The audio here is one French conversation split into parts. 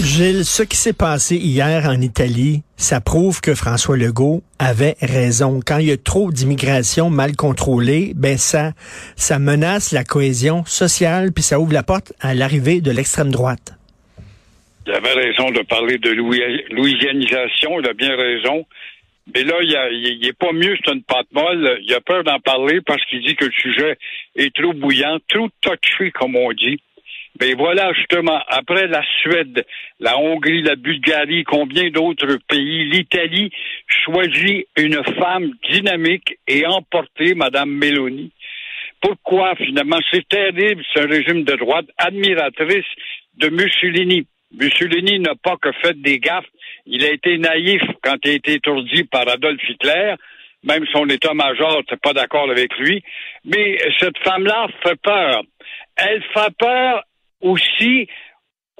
Gilles, ce qui s'est passé hier en Italie, ça prouve que François Legault avait raison. Quand il y a trop d'immigration mal contrôlée, ben ça, ça menace la cohésion sociale, puis ça ouvre la porte à l'arrivée de l'extrême droite. Il avait raison de parler de louis- louisianisation, il a bien raison. Mais là, il, a- il est pas mieux, c'est une pâte molle. Il a peur d'en parler parce qu'il dit que le sujet est trop bouillant, trop touché, comme on dit. Mais voilà, justement, après la Suède, la Hongrie, la Bulgarie, combien d'autres pays, l'Italie choisit une femme dynamique et emportée, Madame Meloni. Pourquoi, finalement? C'est terrible, un régime de droite, admiratrice de Mussolini. Mussolini n'a pas que fait des gaffes. Il a été naïf quand il a été étourdi par Adolf Hitler. Même son état-major n'était pas d'accord avec lui. Mais cette femme-là fait peur. Elle fait peur aussi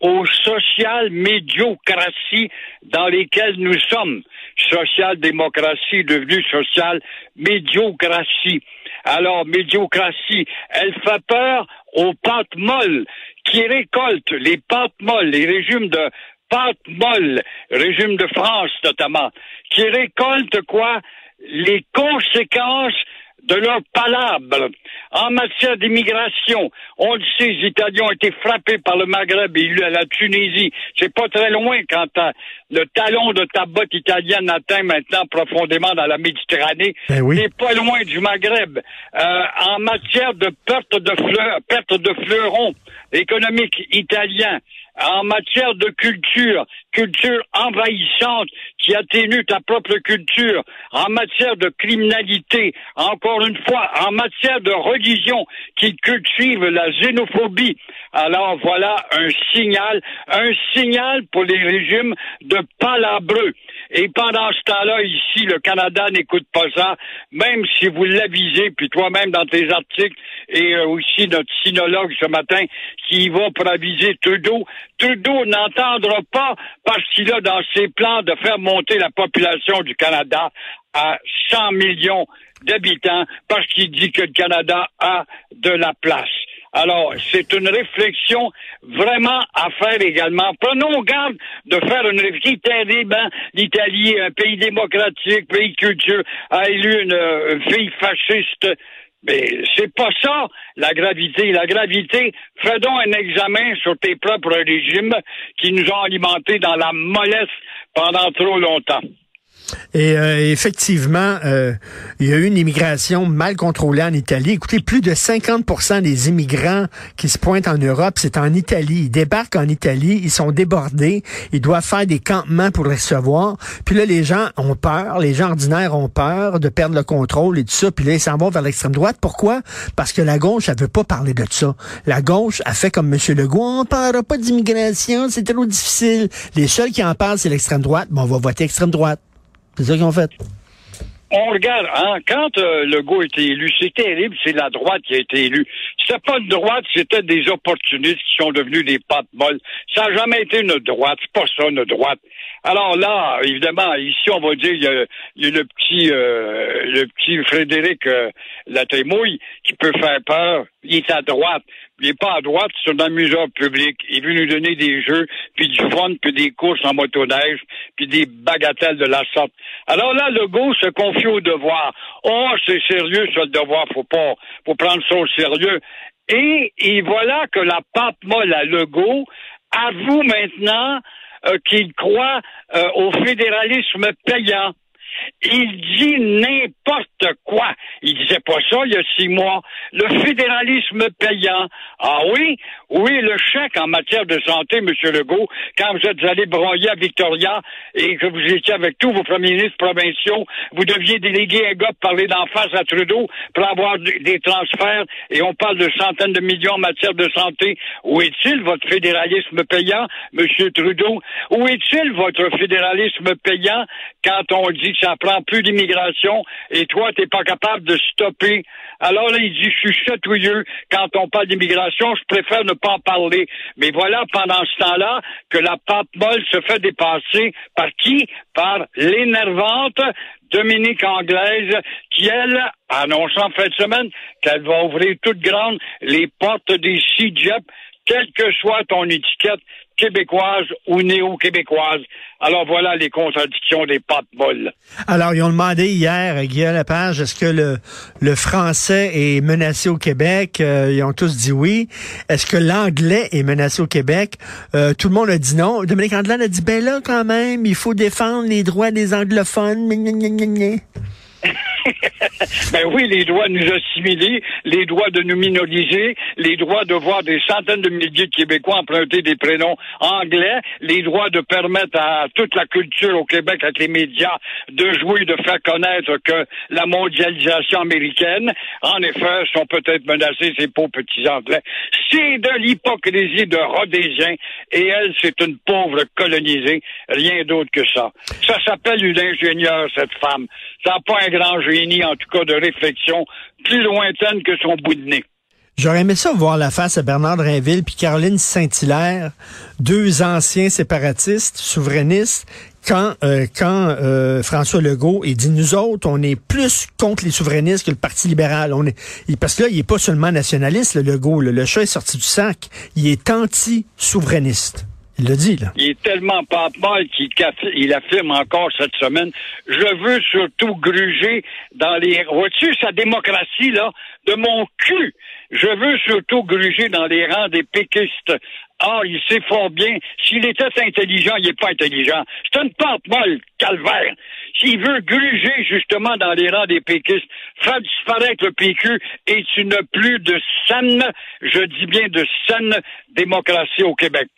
aux social médiocraties dans lesquelles nous sommes. Social-démocratie devenue social médiocratie. Alors, médiocratie, elle fait peur aux pâtes molles qui récoltent les pâtes molles, les régimes de pâtes molles, régime de France notamment, qui récoltent quoi? Les conséquences de leur palabre. En matière d'immigration, on le sait, les Italiens ont été frappés par le Maghreb et la Tunisie. C'est pas très loin quand t'as- le talon de ta botte italienne atteint maintenant profondément dans la Méditerranée. Ben oui. C'est pas loin du Maghreb. Euh, en matière de perte de fleurs, perte de fleurons économiques italiens, en matière de culture, culture envahissante qui atténue ta propre culture, en matière de criminalité, encore une fois, en matière de religion qui cultive la xénophobie. Alors voilà un signal, un signal pour les régimes de palabreux. Et pendant ce temps-là, ici, le Canada n'écoute pas ça, même si vous l'avisez, puis toi-même dans tes articles, et euh, aussi notre sinologue ce matin, qui va pour aviser Trudeau. Trudeau n'entendra pas parce qu'il a dans ses plans de faire monter la population du Canada à 100 millions d'habitants parce qu'il dit que le Canada a de la place. Alors, c'est une réflexion vraiment à faire également. Prenons garde de faire une réflexion terrible. hein. L'Italie, un pays démocratique, pays culture, a élu une, euh, une fille fasciste. Mais c'est pas ça, la gravité. La gravité, fais donc un examen sur tes propres régimes qui nous ont alimentés dans la mollesse pendant trop longtemps. Et euh, effectivement, euh, il y a eu une immigration mal contrôlée en Italie. Écoutez, plus de 50% des immigrants qui se pointent en Europe, c'est en Italie. Ils débarquent en Italie, ils sont débordés, ils doivent faire des campements pour les recevoir. Puis là, les gens ont peur, les gens ordinaires ont peur de perdre le contrôle et tout ça. Puis là, ils s'en vont vers l'extrême droite. Pourquoi? Parce que la gauche, elle veut pas parler de ça. La gauche a fait comme M. Legault, on parlera pas d'immigration, c'est trop difficile. Les seuls qui en parlent, c'est l'extrême droite. Bon, on va voter extrême droite. C'est ça qu'ils ont fait. On regarde, hein, quand euh, Legault a été élu, c'est terrible, c'est la droite qui a été élue. C'était pas une droite, c'était des opportunistes qui sont devenus des pattes molles. Ça n'a jamais été une droite. C'est pas ça, une droite. Alors là, évidemment, ici, on va dire, il y a, y a le petit euh, le petit Frédéric euh, Latémouille qui peut faire peur. Il est à droite. Il n'est pas à droite, c'est un amuseur public. Il veut nous donner des jeux, puis du fun, puis des courses en motoneige, puis des bagatelles de la sorte. Alors là, le go se confie au devoir. Oh, c'est sérieux, le devoir. Faut pas, faut prendre ça au sérieux. Et, voilà que la pape molle à Legault avoue maintenant euh, qu'il croit euh, au fédéralisme payant. Il dit n'importe quoi. Il disait pas ça il y a six mois. Le fédéralisme payant. Ah oui? Oui, le chèque en matière de santé, M. Legault, quand vous êtes allé broyer à Victoria et que vous étiez avec tous vos premiers ministres provinciaux, vous deviez déléguer un gars pour parler d'en face à Trudeau pour avoir des transferts et on parle de centaines de millions en matière de santé. Où est-il votre fédéralisme payant, M. Trudeau? Où est-il votre fédéralisme payant quand on dit ça prend plus d'immigration et toi, t'es pas capable de stopper. Alors là, il dit, je suis chatouilleux quand on parle d'immigration, je préfère ne pas en parler. Mais voilà, pendant ce temps-là, que la pape molle se fait dépasser par qui? Par l'énervante Dominique Anglaise, qui, elle, annonce en fin de semaine qu'elle va ouvrir toute grande les portes des CIGEP, quelle que soit ton étiquette, québécoise ou néo-québécoise. Alors voilà les contradictions des pattes molles. Alors, ils ont demandé hier, Guillaume Lepage, est-ce que le, le français est menacé au Québec? Euh, ils ont tous dit oui. Est-ce que l'anglais est menacé au Québec? Euh, tout le monde a dit non. Dominique Anglade a dit, ben là, quand même, il faut défendre les droits des anglophones. Ben oui, les droits de nous assimiler, les droits de nous minoriser, les droits de voir des centaines de milliers de Québécois emprunter des prénoms anglais, les droits de permettre à toute la culture au Québec avec les médias de jouer, de faire connaître que la mondialisation américaine, en effet, sont peut-être menacés ces pauvres petits anglais. C'est de l'hypocrisie de Rhodésien et elle, c'est une pauvre colonisée, rien d'autre que ça. Ça s'appelle une ingénieure, cette femme. Ça n'a pas un grand génie, en tout cas, de réflexion plus lointaine que son bout de nez. J'aurais aimé ça voir la face à Bernard Drinville puis Caroline Saint-Hilaire, deux anciens séparatistes, souverainistes, quand, euh, quand euh, François Legault il dit nous autres, on est plus contre les souverainistes que le Parti libéral. On est parce que là, il est pas seulement nationaliste, le Legault. Le chat est sorti du sac. Il est anti-souverainiste. Il le dit, là. Il est tellement pas mal qu'il il affirme encore cette semaine, je veux surtout gruger dans les... Vois-tu sa démocratie, là, de mon cul? Je veux surtout gruger dans les rangs des péquistes. Ah, il sait fort bien. S'il était intelligent, il n'est pas intelligent. C'est une pente molle, calvaire. S'il veut gruger justement dans les rangs des péquistes, faire disparaître le PQ et tu n'as plus de saine, je dis bien de saine démocratie au Québec.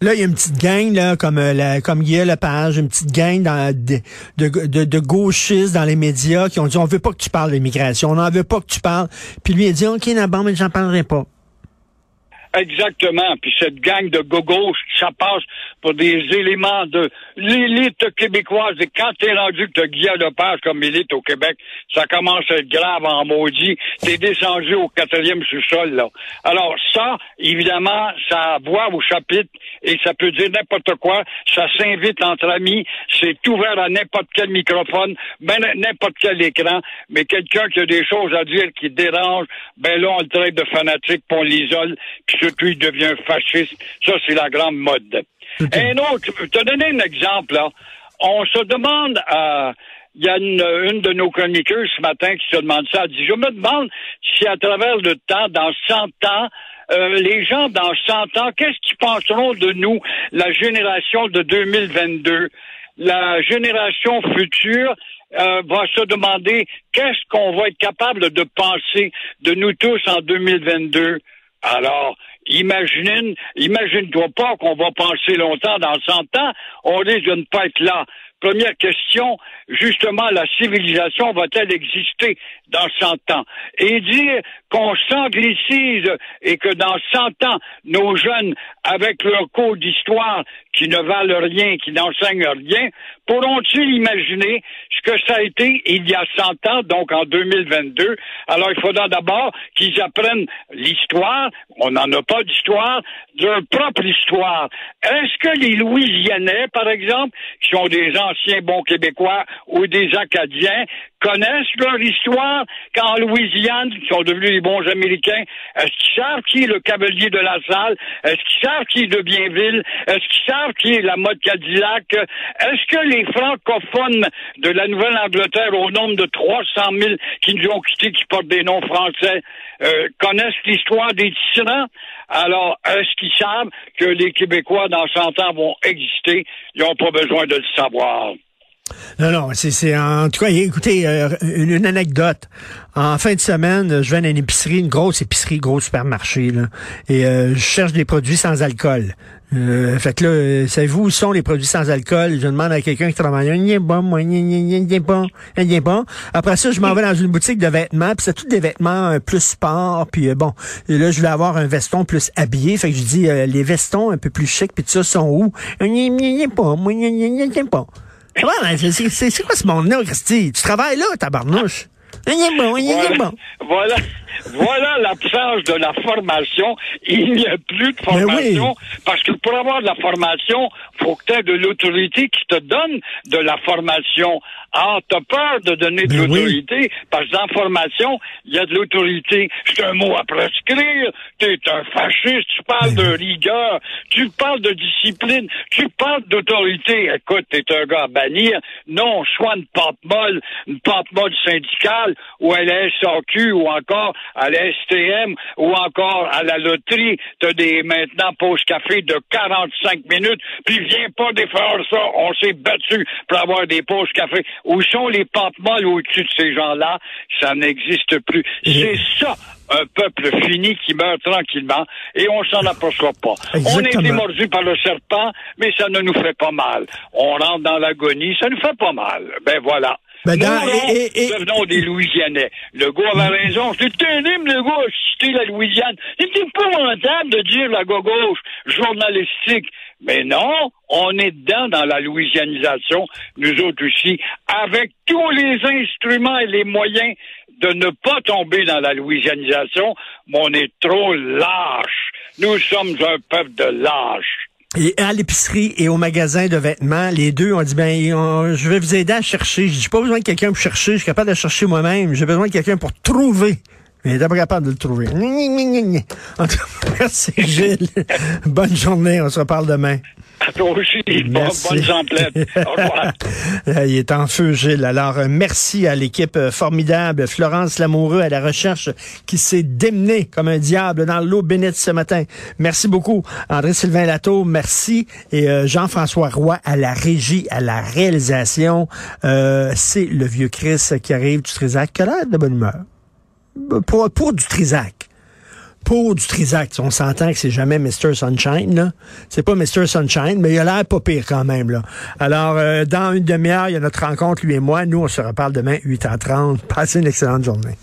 Là, il y a une petite gang, là, comme, euh, la, comme Guy Lepage, une petite gang de, gauchistes dans les médias qui ont dit on veut pas que tu parles d'immigration, on n'en veut pas que tu parles. Puis lui, il dit OK, d'abord, mais j'en parlerai pas. Exactement. Puis cette gang de gogos, ça passe pour des éléments de l'élite québécoise. Et quand t'es rendu que t'as Guillaume Lepage comme élite au Québec, ça commence à être grave en maudit. T'es descendu au quatrième sous-sol, là. Alors ça, évidemment, ça voit au chapitre et ça peut dire n'importe quoi. Ça s'invite entre amis. C'est ouvert à n'importe quel microphone, ben n'importe quel écran. Mais quelqu'un qui a des choses à dire qui dérange, ben là, on le traite de fanatique, on l'isole, il devient fasciste. Ça, c'est la grande mode. Un autre, je te donner un exemple, là. On se demande, euh, il y a une, de nos chroniqueurs ce matin qui se demande ça. Elle dit, je me demande si à travers le temps, dans 100 ans, euh, les gens dans 100 ans, qu'est-ce qu'ils penseront de nous, la génération de 2022? La génération future euh, va se demander qu'est-ce qu'on va être capable de penser de nous tous en 2022. Alors, imagine, imagine-toi pas qu'on va penser longtemps dans 100 ans, on risque de ne pas être là. Première question, justement, la civilisation va-t-elle exister dans 100 ans? Et dire qu'on s'anglicise et que dans 100 ans, nos jeunes, avec leur cours d'histoire qui ne valent rien, qui n'enseignent rien, pourront-ils imaginer ce que ça a été il y a 100 ans, donc en 2022? Alors, il faudra d'abord qu'ils apprennent l'histoire. On n'en a pas d'histoire, leur propre histoire. Est-ce que les Louisianais, par exemple, qui sont des anciens bons Québécois ou des Acadiens, connaissent leur histoire qu'en Louisiane, sont devenus les bons Américains, est-ce qu'ils savent qui est le cavalier de la salle? Est-ce qu'ils savent qui est de Bienville? Est-ce qu'ils savent qui est la mode Cadillac? Est-ce que les francophones de la Nouvelle-Angleterre, au nombre de 300 000 qui nous ont quittés, qui portent des noms français, euh, connaissent l'histoire des tyrans? Alors, est-ce qu'ils savent que les Québécois, dans 100 ans, vont exister? Ils n'ont pas besoin de le savoir. Non, non, c'est, c'est en tout cas, écoutez, euh, une, une anecdote. En fin de semaine, je vais à une épicerie, une grosse épicerie, gros supermarché, là, et euh, je cherche des produits sans alcool. Euh, fait que là, euh, savez-vous où sont les produits sans alcool? Je demande à quelqu'un qui travaille, il est bon, moi, il est bon, il est bon. Après ça, je m'en vais dans une boutique de vêtements, puis c'est tous des vêtements euh, plus sport, puis euh, bon, et là, je voulais avoir un veston plus habillé, fait que je dis, euh, les vestons un peu plus chics, puis tout ça, sont où? Il est pas, moi, il est pas. Ouais, c'est, quoi ce monde-là, Christy? Tu travailles là, tabarnouche? Il est bon, il est bon. Voilà, voilà l'absence de la formation. Il n'y a plus de formation parce que pour avoir de la formation, faut que tu aies de l'autorité qui te donne de la formation. Ah, t'as peur de donner de oui. l'autorité? Parce que dans la formation, il y a de l'autorité. C'est un mot à prescrire. T'es un fasciste. Tu parles de rigueur. Tu parles de discipline. Tu parles d'autorité. Écoute, t'es un gars à bannir. Non, soit une pente molle, une pente molle syndicale ou à la SAQ ou encore à la STM ou encore à la loterie. T'as des maintenant pause café de 45 minutes. Puis viens pas défaire ça. On s'est battu pour avoir des pauses café. Où sont les pentes molles au-dessus de ces gens-là? Ça n'existe plus. C'est ça un peuple fini qui meurt tranquillement et on s'en aperçoit pas. On a été Exactement. mordu par le serpent, mais ça ne nous fait pas mal. On rentre dans l'agonie, ça nous fait pas mal. Ben voilà. Ben, et- et- devenons des Louisianais. Le gars avait raison. C'est terrible, le gars, a cité la Louisiane. C'est épouvantable de dire la gauche journalistique. Mais non, on est dedans dans la louisianisation, nous autres aussi, avec tous les instruments et les moyens de ne pas tomber dans la louisianisation, mais on est trop lâche. Nous sommes un peuple de lâches. Et à l'épicerie et au magasin de vêtements, les deux ont dit, ben, je vais vous aider à chercher. Je j'ai pas besoin de quelqu'un pour chercher, je suis capable de chercher moi-même. J'ai besoin de quelqu'un pour trouver. Mais t'es pas capable de le trouver. En tout cas, merci Gilles. Bonne journée, on se reparle demain. À toi aussi, Merci. bonne Il est en feu, Gilles. Alors, euh, merci à l'équipe euh, formidable. Florence Lamoureux à la recherche qui s'est démenée comme un diable dans l'eau bénite ce matin. Merci beaucoup. André-Sylvain Latour, merci. Et euh, Jean-François Roy à la régie, à la réalisation. Euh, C'est le vieux Chris qui arrive du Trisac. Quelle heure de bonne humeur? Pour, pour du Trisac pour du Trisac. On s'entend que c'est jamais Mr. Sunshine. C'est pas Mr. Sunshine, mais il a l'air pas pire quand même. Alors, euh, dans une demi-heure, il y a notre rencontre, lui et moi. Nous, on se reparle demain, 8h30. Passez une excellente journée.